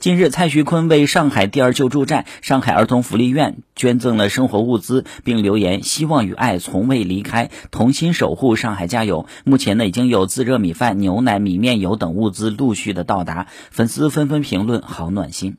近日蔡徐坤为上海第二救助站上海儿童福利院捐赠了生活物资并留言希望与爱从未离开。同心守护上海加油。目前呢已经有自热米饭牛奶米面油等物资陆续的到达粉丝纷纷评论好暖心。